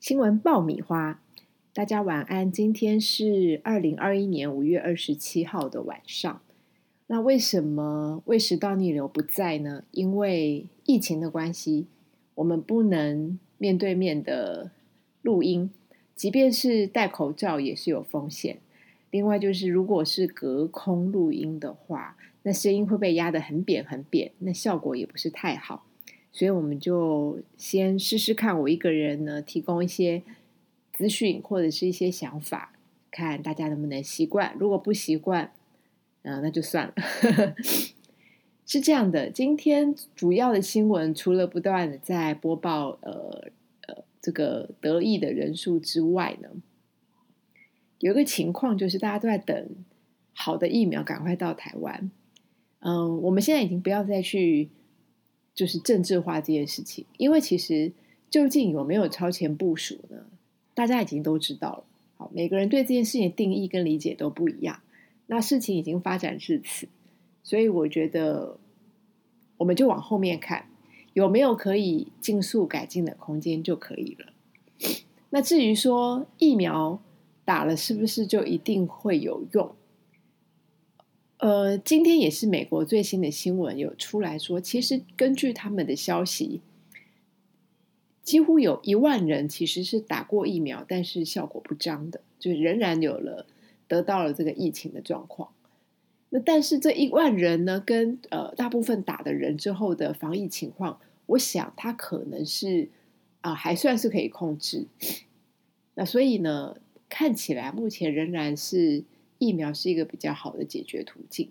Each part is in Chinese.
新闻爆米花，大家晚安。今天是二零二一年五月二十七号的晚上。那为什么胃食道逆流不在呢？因为疫情的关系，我们不能面对面的录音，即便是戴口罩也是有风险。另外就是，如果是隔空录音的话，那声音会被压得很扁很扁，那效果也不是太好。所以我们就先试试看，我一个人呢提供一些资讯或者是一些想法，看大家能不能习惯。如果不习惯，嗯，那就算了。是这样的，今天主要的新闻除了不断的在播报呃呃这个得意的人数之外呢，有一个情况就是大家都在等好的疫苗赶快到台湾。嗯，我们现在已经不要再去。就是政治化这件事情，因为其实究竟有没有超前部署呢？大家已经都知道了。好，每个人对这件事情的定义跟理解都不一样。那事情已经发展至此，所以我觉得我们就往后面看，有没有可以尽速改进的空间就可以了。那至于说疫苗打了是不是就一定会有用？呃，今天也是美国最新的新闻有出来说，其实根据他们的消息，几乎有一万人其实是打过疫苗，但是效果不彰的，就仍然有了得到了这个疫情的状况。那但是这一万人呢，跟呃大部分打的人之后的防疫情况，我想他可能是啊还算是可以控制。那所以呢，看起来目前仍然是。疫苗是一个比较好的解决途径。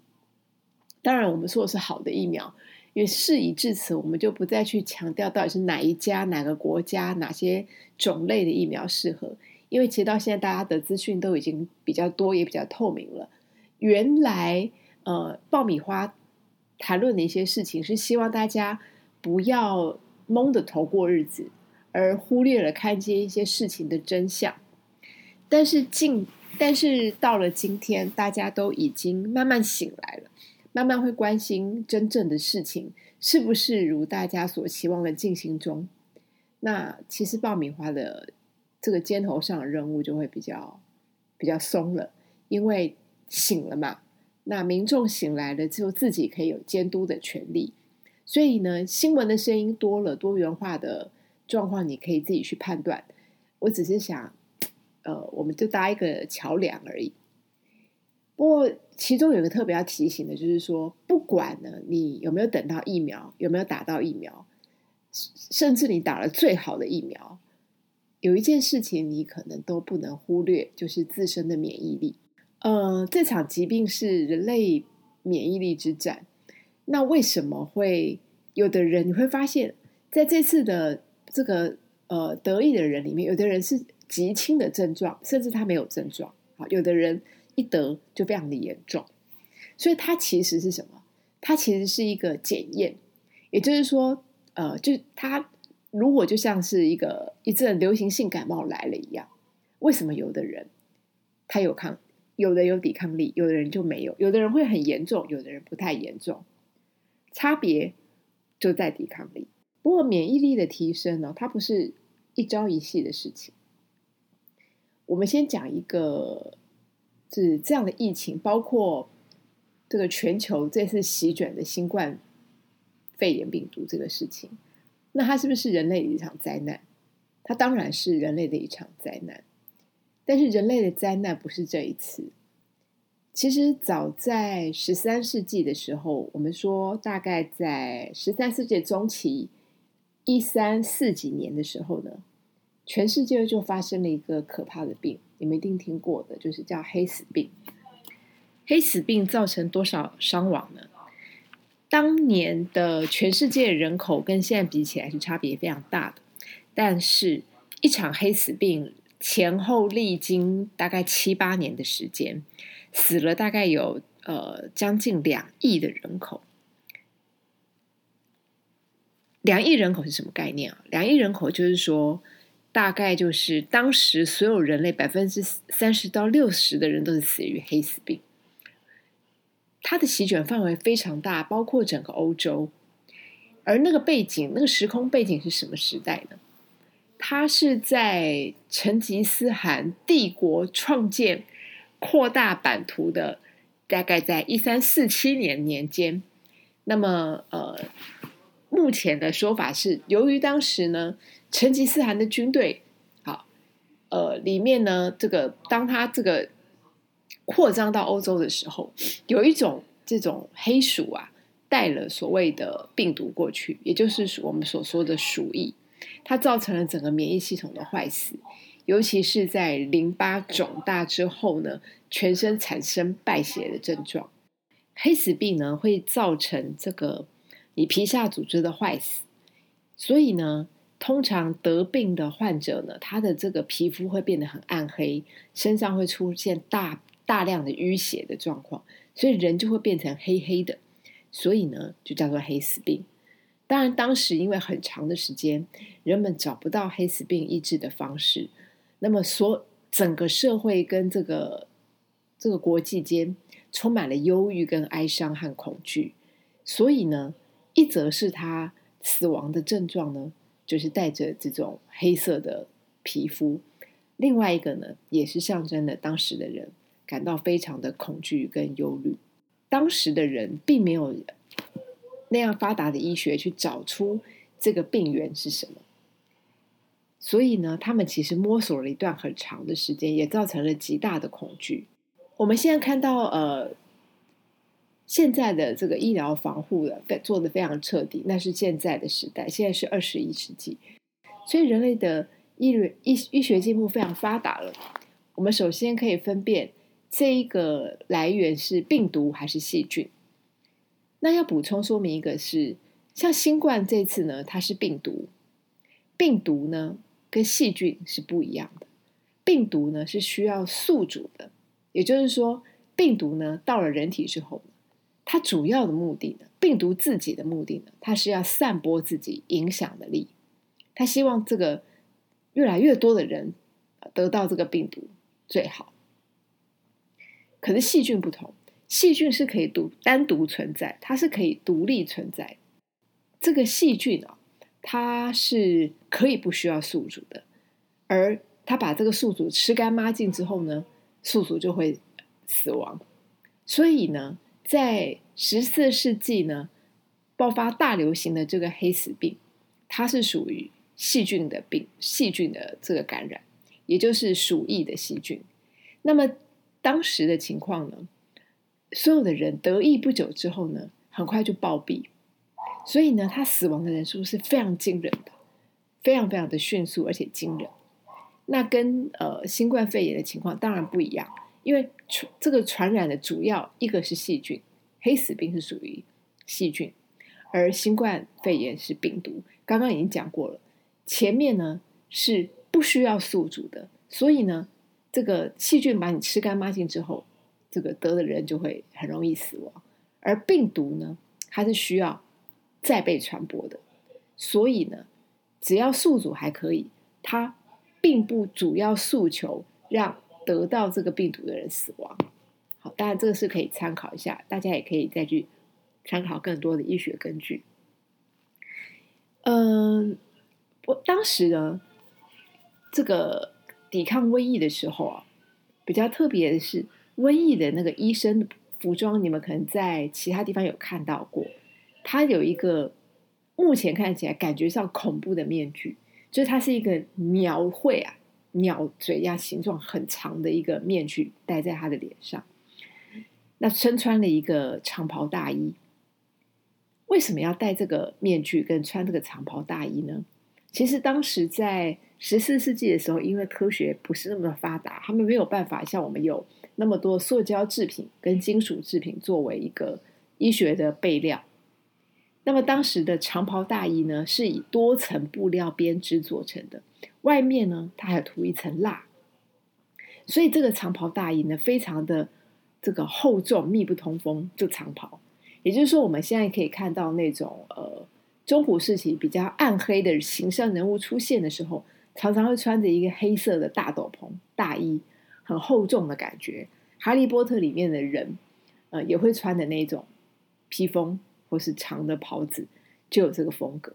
当然，我们说的是好的疫苗，因为事已至此，我们就不再去强调到底是哪一家、哪个国家、哪些种类的疫苗适合。因为其实到现在，大家的资讯都已经比较多，也比较透明了。原来，呃，爆米花谈论的一些事情，是希望大家不要蒙着头过日子，而忽略了看见一些事情的真相。但是近。但是到了今天，大家都已经慢慢醒来了，慢慢会关心真正的事情是不是如大家所期望的进行中。那其实爆米花的这个肩头上的任务就会比较比较松了，因为醒了嘛。那民众醒来了，就自己可以有监督的权利。所以呢，新闻的声音多了，多元化的状况，你可以自己去判断。我只是想。呃，我们就搭一个桥梁而已。不过，其中有个特别要提醒的，就是说，不管呢你有没有等到疫苗，有没有打到疫苗，甚至你打了最好的疫苗，有一件事情你可能都不能忽略，就是自身的免疫力。呃，这场疾病是人类免疫力之战。那为什么会有的人你会发现，在这次的这个呃得意的人里面，有的人是。极轻的症状，甚至他没有症状。好，有的人一得就非常的严重，所以它其实是什么？它其实是一个检验，也就是说，呃，就它如果就像是一个一阵流行性感冒来了一样，为什么有的人他有抗，有的有抵抗力，有的人就没有，有的人会很严重，有的人不太严重，差别就在抵抗力。不过免疫力的提升呢，它不是一朝一夕的事情。我们先讲一个，是这样的疫情，包括这个全球这次席卷的新冠肺炎病毒这个事情，那它是不是人类的一场灾难？它当然是人类的一场灾难，但是人类的灾难不是这一次。其实早在十三世纪的时候，我们说大概在十三世纪中期，一三四几年的时候呢。全世界就发生了一个可怕的病，你们一定听过的，就是叫黑死病。黑死病造成多少伤亡呢？当年的全世界人口跟现在比起来是差别非常大的，但是一场黑死病前后历经大概七八年的时间，死了大概有呃将近两亿的人口。两亿人口是什么概念啊？两亿人口就是说。大概就是当时所有人类百分之三十到六十的人都是死于黑死病，它的席卷范围非常大，包括整个欧洲。而那个背景，那个时空背景是什么时代呢？他是在成吉思汗帝国创建、扩大版图的，大概在一三四七年年间。那么，呃，目前的说法是，由于当时呢，成吉思汗的军队，好，呃，里面呢，这个当他这个扩张到欧洲的时候，有一种这种黑鼠啊，带了所谓的病毒过去，也就是我们所说的鼠疫。它造成了整个免疫系统的坏死，尤其是在淋巴肿大之后呢，全身产生败血的症状。黑死病呢会造成这个你皮下组织的坏死，所以呢，通常得病的患者呢，他的这个皮肤会变得很暗黑，身上会出现大大量的淤血的状况，所以人就会变成黑黑的，所以呢，就叫做黑死病。当然，当时因为很长的时间，人们找不到黑死病医治的方式，那么所整个社会跟这个这个国际间充满了忧郁、跟哀伤和恐惧。所以呢，一则是他死亡的症状呢，就是带着这种黑色的皮肤；另外一个呢，也是象征了当时的人感到非常的恐惧跟忧虑。当时的人并没有。那样发达的医学去找出这个病源是什么，所以呢，他们其实摸索了一段很长的时间，也造成了极大的恐惧。我们现在看到，呃，现在的这个医疗防护的做的非常彻底，那是现在的时代，现在是二十一世纪，所以人类的医医医学进步非常发达了。我们首先可以分辨这一个来源是病毒还是细菌。那要补充说明一个，是像新冠这次呢，它是病毒，病毒呢跟细菌是不一样的。病毒呢是需要宿主的，也就是说，病毒呢到了人体之后，它主要的目的呢，病毒自己的目的呢，它是要散播自己影响的力，它希望这个越来越多的人得到这个病毒最好。可是细菌不同。细菌是可以独单独存在，它是可以独立存在。这个细菌啊，它是可以不需要宿主的，而它把这个宿主吃干抹净之后呢，宿主就会死亡。所以呢，在十四世纪呢，爆发大流行的这个黑死病，它是属于细菌的病，细菌的这个感染，也就是鼠疫的细菌。那么当时的情况呢？所有的人得疫不久之后呢，很快就暴毙，所以呢，他死亡的人数是非常惊人的，非常非常的迅速而且惊人。那跟呃新冠肺炎的情况当然不一样，因为传这个传染的主要一个是细菌，黑死病是属于细菌，而新冠肺炎是病毒。刚刚已经讲过了，前面呢是不需要宿主的，所以呢，这个细菌把你吃干抹净之后。这个得的人就会很容易死亡，而病毒呢，它是需要再被传播的，所以呢，只要宿主还可以，它并不主要诉求让得到这个病毒的人死亡。好，当然这个是可以参考一下，大家也可以再去参考更多的医学根据。嗯，我当时呢，这个抵抗瘟疫的时候啊，比较特别的是。瘟疫的那个医生服装，你们可能在其他地方有看到过。它有一个目前看起来感觉上恐怖的面具，就是它是一个描绘啊，鸟嘴呀形状很长的一个面具戴在他的脸上。那身穿了一个长袍大衣。为什么要戴这个面具跟穿这个长袍大衣呢？其实当时在十四世纪的时候，因为科学不是那么的发达，他们没有办法像我们有。那么多塑胶制品跟金属制品作为一个医学的备料，那么当时的长袍大衣呢，是以多层布料编织做成的，外面呢它还涂一层蜡，所以这个长袍大衣呢非常的这个厚重、密不通风。就长袍，也就是说，我们现在可以看到那种呃中古时期比较暗黑的形象人物出现的时候，常常会穿着一个黑色的大斗篷大衣。很厚重的感觉，《哈利波特》里面的人，呃，也会穿的那种披风或是长的袍子，就有这个风格。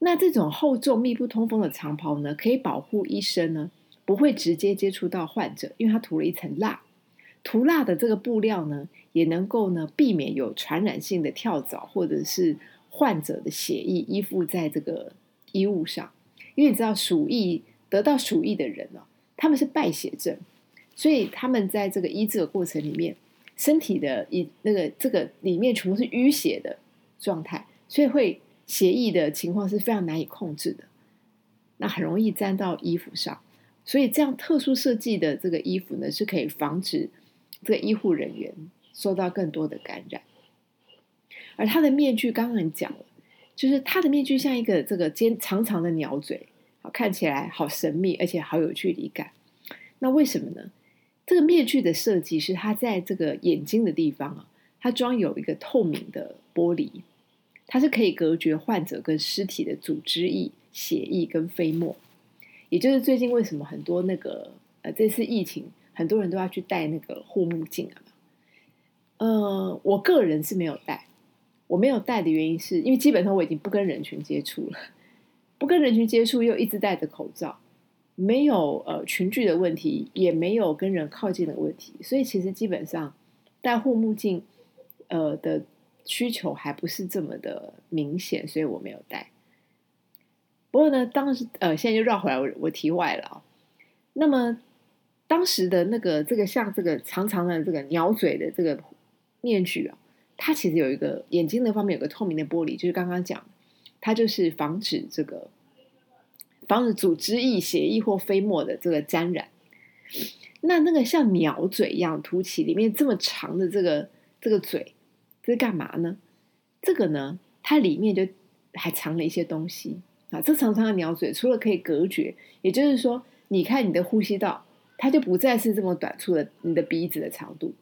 那这种厚重、密不通风的长袍呢，可以保护医生呢不会直接接触到患者，因为它涂了一层蜡。涂蜡的这个布料呢，也能够呢避免有传染性的跳蚤或者是患者的血液依附在这个衣物上。因为你知道鼠疫得到鼠疫的人呢，他们是败血症，所以他们在这个医治的过程里面，身体的一那个这个里面全部是淤血的状态，所以会血液的情况是非常难以控制的，那很容易沾到衣服上。所以这样特殊设计的这个衣服呢，是可以防止。这个医护人员受到更多的感染，而他的面具刚刚讲了，就是他的面具像一个这个尖长长的鸟嘴，看起来好神秘，而且好有距离感。那为什么呢？这个面具的设计是它在这个眼睛的地方啊，它装有一个透明的玻璃，它是可以隔绝患者跟尸体的组织液、血液跟飞沫。也就是最近为什么很多那个呃这次疫情。很多人都要去戴那个护目镜啊，呃，我个人是没有戴。我没有戴的原因是因为基本上我已经不跟人群接触了，不跟人群接触又一直戴着口罩，没有呃群聚的问题，也没有跟人靠近的问题，所以其实基本上戴护目镜呃的需求还不是这么的明显，所以我没有戴。不过呢，当时呃现在就绕回来，我我题外了啊，那么。当时的那个这个像这个长长的这个鸟嘴的这个面具啊，它其实有一个眼睛的方面有个透明的玻璃，就是刚刚讲，它就是防止这个防止组织液、血液或飞沫的这个沾染。那那个像鸟嘴一样凸起，里面这么长的这个这个嘴，这是干嘛呢？这个呢，它里面就还藏了一些东西啊。这长长的鸟嘴除了可以隔绝，也就是说，你看你的呼吸道。它就不再是这么短促的你的鼻子的长度，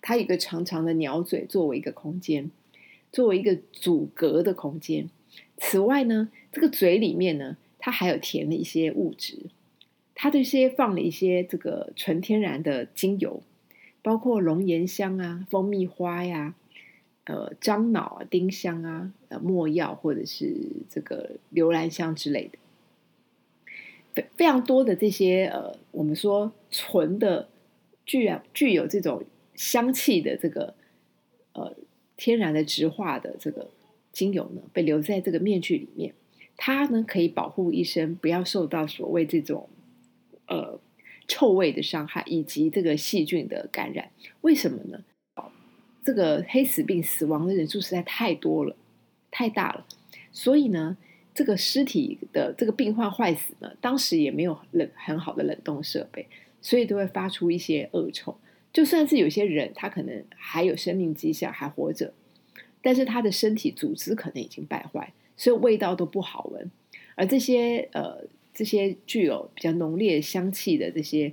它有一个长长的鸟嘴作为一个空间，作为一个阻隔的空间。此外呢，这个嘴里面呢，它还有填了一些物质，它这些放了一些这个纯天然的精油，包括龙涎香啊、蜂蜜花呀、呃樟脑啊、丁香啊、呃没药或者是这个留兰香之类的。非非常多的这些呃，我们说纯的具有具有这种香气的这个呃天然的植化的这个精油呢，被留在这个面具里面，它呢可以保护医生不要受到所谓这种呃臭味的伤害以及这个细菌的感染。为什么呢？这个黑死病死亡的人数实在太多了，太大了，所以呢。这个尸体的这个病患坏死呢，当时也没有冷很好的冷冻设备，所以都会发出一些恶臭。就算是有些人他可能还有生命迹象还活着，但是他的身体组织可能已经败坏，所以味道都不好闻。而这些呃这些具有比较浓烈香气的这些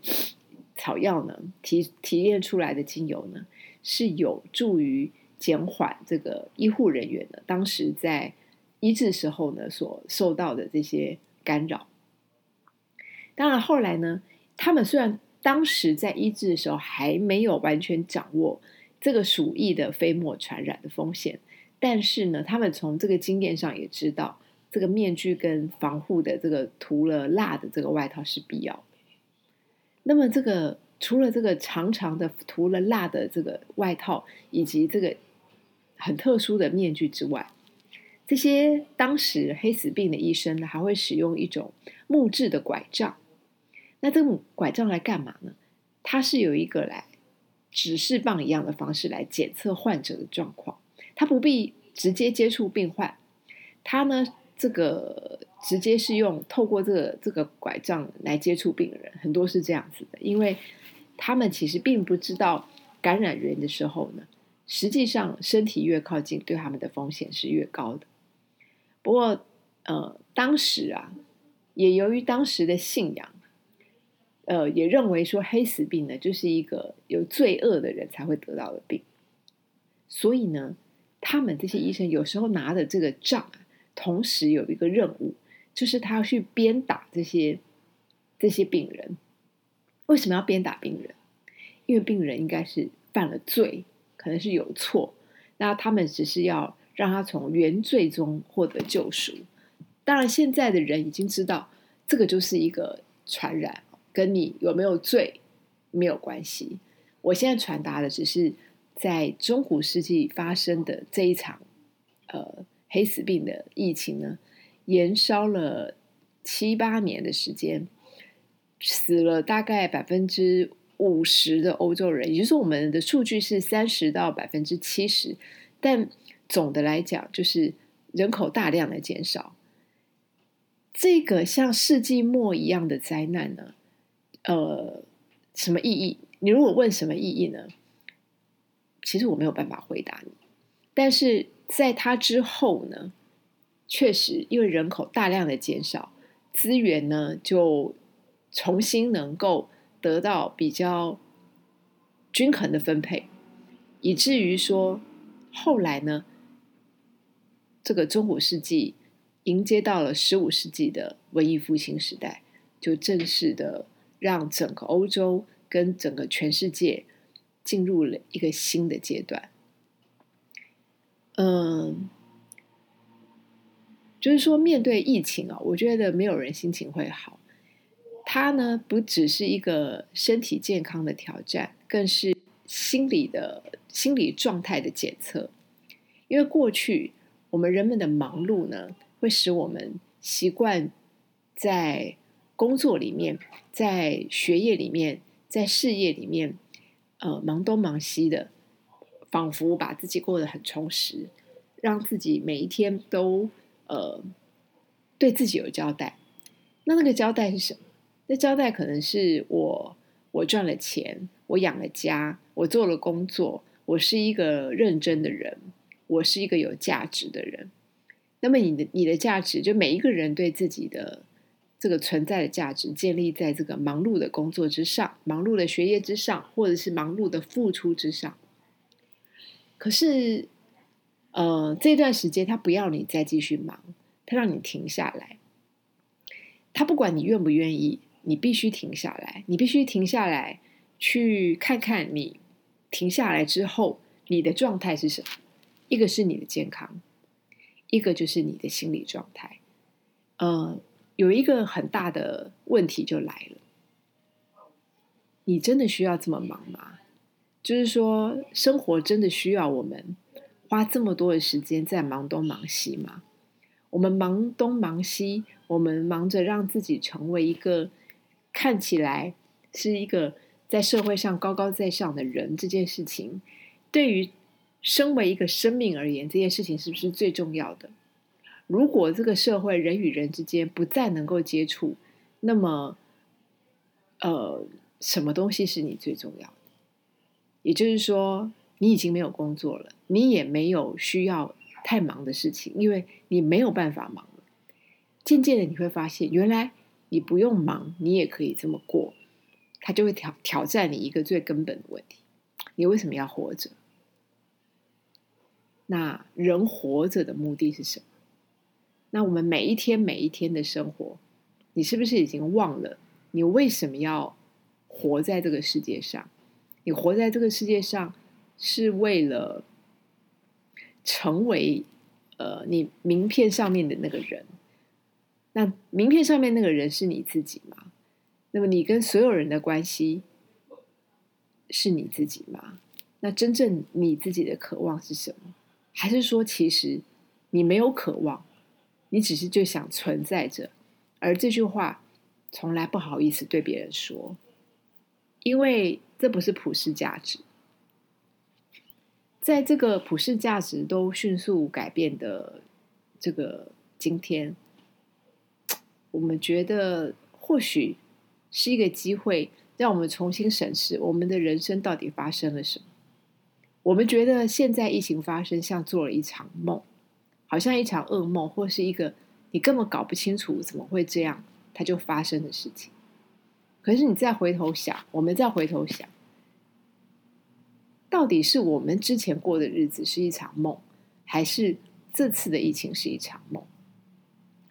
草药呢，提提炼出来的精油呢，是有助于减缓这个医护人员的当时在。医治时候呢，所受到的这些干扰。当然，后来呢，他们虽然当时在医治的时候还没有完全掌握这个鼠疫的飞沫传染的风险，但是呢，他们从这个经验上也知道，这个面具跟防护的这个涂了蜡的这个外套是必要的。那么，这个除了这个长长的涂了蜡的这个外套，以及这个很特殊的面具之外，这些当时黑死病的医生呢，还会使用一种木质的拐杖。那这种拐杖来干嘛呢？它是有一个来指示棒一样的方式来检测患者的状况。他不必直接接触病患，他呢，这个直接是用透过这个这个拐杖来接触病人，很多是这样子的，因为他们其实并不知道感染源的时候呢，实际上身体越靠近，对他们的风险是越高的。不过，呃，当时啊，也由于当时的信仰，呃，也认为说黑死病呢，就是一个有罪恶的人才会得到的病，所以呢，他们这些医生有时候拿的这个杖啊，同时有一个任务，就是他要去鞭打这些这些病人。为什么要鞭打病人？因为病人应该是犯了罪，可能是有错，那他们只是要。让他从原罪中获得救赎。当然，现在的人已经知道这个就是一个传染，跟你有没有罪没有关系。我现在传达的只是在中古世纪发生的这一场呃黑死病的疫情呢，延烧了七八年的时间，死了大概百分之五十的欧洲人，也就是，我们的数据是三十到百分之七十，但总的来讲，就是人口大量的减少。这个像世纪末一样的灾难呢，呃，什么意义？你如果问什么意义呢？其实我没有办法回答你。但是在它之后呢，确实因为人口大量的减少，资源呢就重新能够得到比较均衡的分配，以至于说后来呢，这个中古世纪。迎接到了十五世纪的文艺复兴时代，就正式的让整个欧洲跟整个全世界进入了一个新的阶段。嗯，就是说面对疫情啊，我觉得没有人心情会好。它呢，不只是一个身体健康的挑战，更是心理的心理状态的检测。因为过去我们人们的忙碌呢。会使我们习惯在工作里面、在学业里面、在事业里面，呃，忙东忙西的，仿佛把自己过得很充实，让自己每一天都呃对自己有交代。那那个交代是什么？那交代可能是我我赚了钱，我养了家，我做了工作，我是一个认真的人，我是一个有价值的人。那么你的你的价值，就每一个人对自己的这个存在的价值，建立在这个忙碌的工作之上，忙碌的学业之上，或者是忙碌的付出之上。可是，呃，这段时间他不要你再继续忙，他让你停下来。他不管你愿不愿意，你必须停下来，你必须停下来，去看看你停下来之后你的状态是什么。一个是你的健康。一个就是你的心理状态，呃，有一个很大的问题就来了，你真的需要这么忙吗？就是说，生活真的需要我们花这么多的时间在忙东忙西吗？我们忙东忙西，我们忙着让自己成为一个看起来是一个在社会上高高在上的人，这件事情对于。身为一个生命而言，这件事情是不是最重要的？如果这个社会人与人之间不再能够接触，那么，呃，什么东西是你最重要的？也就是说，你已经没有工作了，你也没有需要太忙的事情，因为你没有办法忙了。渐渐的，你会发现，原来你不用忙，你也可以这么过。他就会挑挑战你一个最根本的问题：你为什么要活着？那人活着的目的是什么？那我们每一天每一天的生活，你是不是已经忘了你为什么要活在这个世界上？你活在这个世界上是为了成为呃你名片上面的那个人？那名片上面那个人是你自己吗？那么你跟所有人的关系是你自己吗？那真正你自己的渴望是什么？还是说，其实你没有渴望，你只是就想存在着，而这句话从来不好意思对别人说，因为这不是普世价值。在这个普世价值都迅速改变的这个今天，我们觉得或许是一个机会，让我们重新审视我们的人生到底发生了什么。我们觉得现在疫情发生像做了一场梦，好像一场噩梦，或是一个你根本搞不清楚怎么会这样，它就发生的事情。可是你再回头想，我们再回头想，到底是我们之前过的日子是一场梦，还是这次的疫情是一场梦，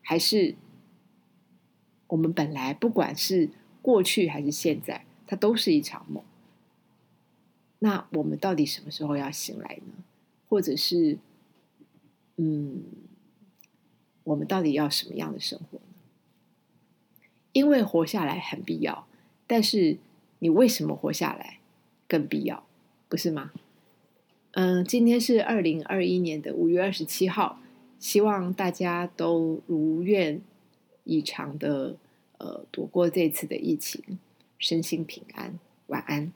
还是我们本来不管是过去还是现在，它都是一场梦？那我们到底什么时候要醒来呢？或者是，嗯，我们到底要什么样的生活呢？因为活下来很必要，但是你为什么活下来更必要，不是吗？嗯，今天是二零二一年的五月二十七号，希望大家都如愿以偿的呃躲过这次的疫情，身心平安，晚安。